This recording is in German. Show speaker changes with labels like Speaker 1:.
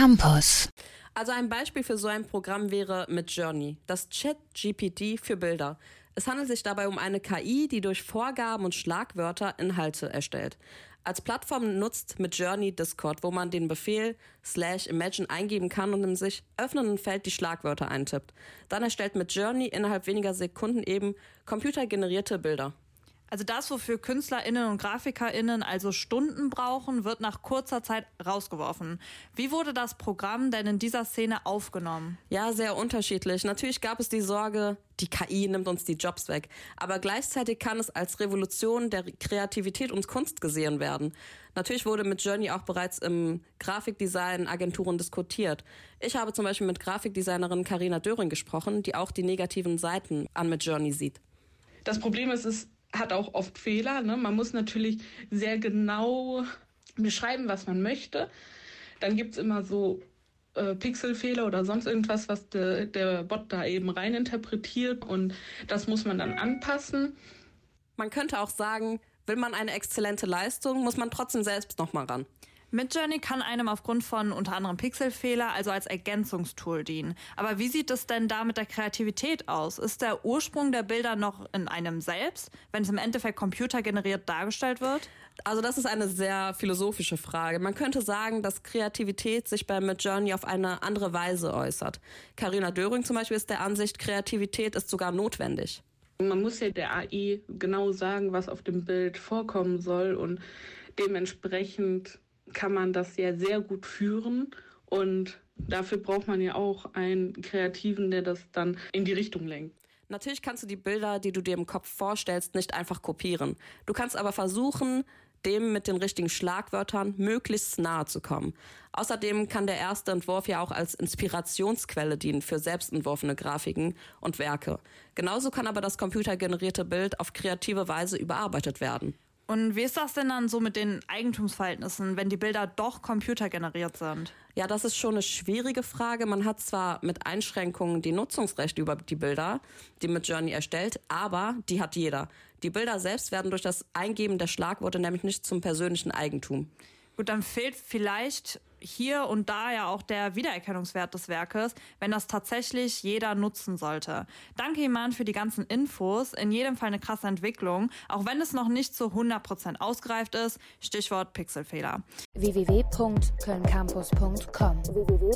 Speaker 1: Campus.
Speaker 2: Also ein Beispiel für so ein Programm wäre mit Journey, das Chat-GPT für Bilder. Es handelt sich dabei um eine KI, die durch Vorgaben und Schlagwörter Inhalte erstellt. Als Plattform nutzt mit Journey Discord, wo man den Befehl slash imagine eingeben kann und im sich öffnenden Feld die Schlagwörter eintippt. Dann erstellt mit Journey innerhalb weniger Sekunden eben computergenerierte Bilder.
Speaker 3: Also das, wofür KünstlerInnen und GrafikerInnen also Stunden brauchen, wird nach kurzer Zeit rausgeworfen. Wie wurde das Programm denn in dieser Szene aufgenommen?
Speaker 2: Ja, sehr unterschiedlich. Natürlich gab es die Sorge, die KI nimmt uns die Jobs weg. Aber gleichzeitig kann es als Revolution der Kreativität und Kunst gesehen werden. Natürlich wurde mit Journey auch bereits im Grafikdesign Agenturen diskutiert. Ich habe zum Beispiel mit Grafikdesignerin Karina Döring gesprochen, die auch die negativen Seiten an mit Journey sieht.
Speaker 4: Das Problem ist, es hat auch oft Fehler. Ne? Man muss natürlich sehr genau beschreiben, was man möchte. Dann gibt es immer so äh, Pixelfehler oder sonst irgendwas, was de, der Bot da eben reininterpretiert und das muss man dann anpassen.
Speaker 2: Man könnte auch sagen, will man eine exzellente Leistung, muss man trotzdem selbst nochmal ran.
Speaker 3: Midjourney kann einem aufgrund von unter anderem Pixelfehler also als Ergänzungstool dienen. Aber wie sieht es denn da mit der Kreativität aus? Ist der Ursprung der Bilder noch in einem selbst, wenn es im Endeffekt computergeneriert dargestellt wird?
Speaker 2: Also das ist eine sehr philosophische Frage. Man könnte sagen, dass Kreativität sich bei Midjourney auf eine andere Weise äußert. Carina Döring zum Beispiel ist der Ansicht, Kreativität ist sogar notwendig.
Speaker 4: Man muss ja der AI genau sagen, was auf dem Bild vorkommen soll und dementsprechend kann man das ja sehr gut führen und dafür braucht man ja auch einen Kreativen, der das dann in die Richtung lenkt.
Speaker 2: Natürlich kannst du die Bilder, die du dir im Kopf vorstellst, nicht einfach kopieren. Du kannst aber versuchen, dem mit den richtigen Schlagwörtern möglichst nahe zu kommen. Außerdem kann der erste Entwurf ja auch als Inspirationsquelle dienen für selbstentworfene Grafiken und Werke. Genauso kann aber das computergenerierte Bild auf kreative Weise überarbeitet werden.
Speaker 3: Und wie ist das denn dann so mit den Eigentumsverhältnissen, wenn die Bilder doch computergeneriert sind?
Speaker 2: Ja, das ist schon eine schwierige Frage. Man hat zwar mit Einschränkungen die Nutzungsrechte über die Bilder, die mit Journey erstellt, aber die hat jeder. Die Bilder selbst werden durch das Eingeben der Schlagworte nämlich nicht zum persönlichen Eigentum.
Speaker 3: Gut, dann fehlt vielleicht hier und da ja auch der Wiedererkennungswert des Werkes, wenn das tatsächlich jeder nutzen sollte. Danke, Iman, für die ganzen Infos. In jedem Fall eine krasse Entwicklung, auch wenn es noch nicht zu 100% ausgereift ist. Stichwort Pixelfehler.
Speaker 1: www.kölncampus.com www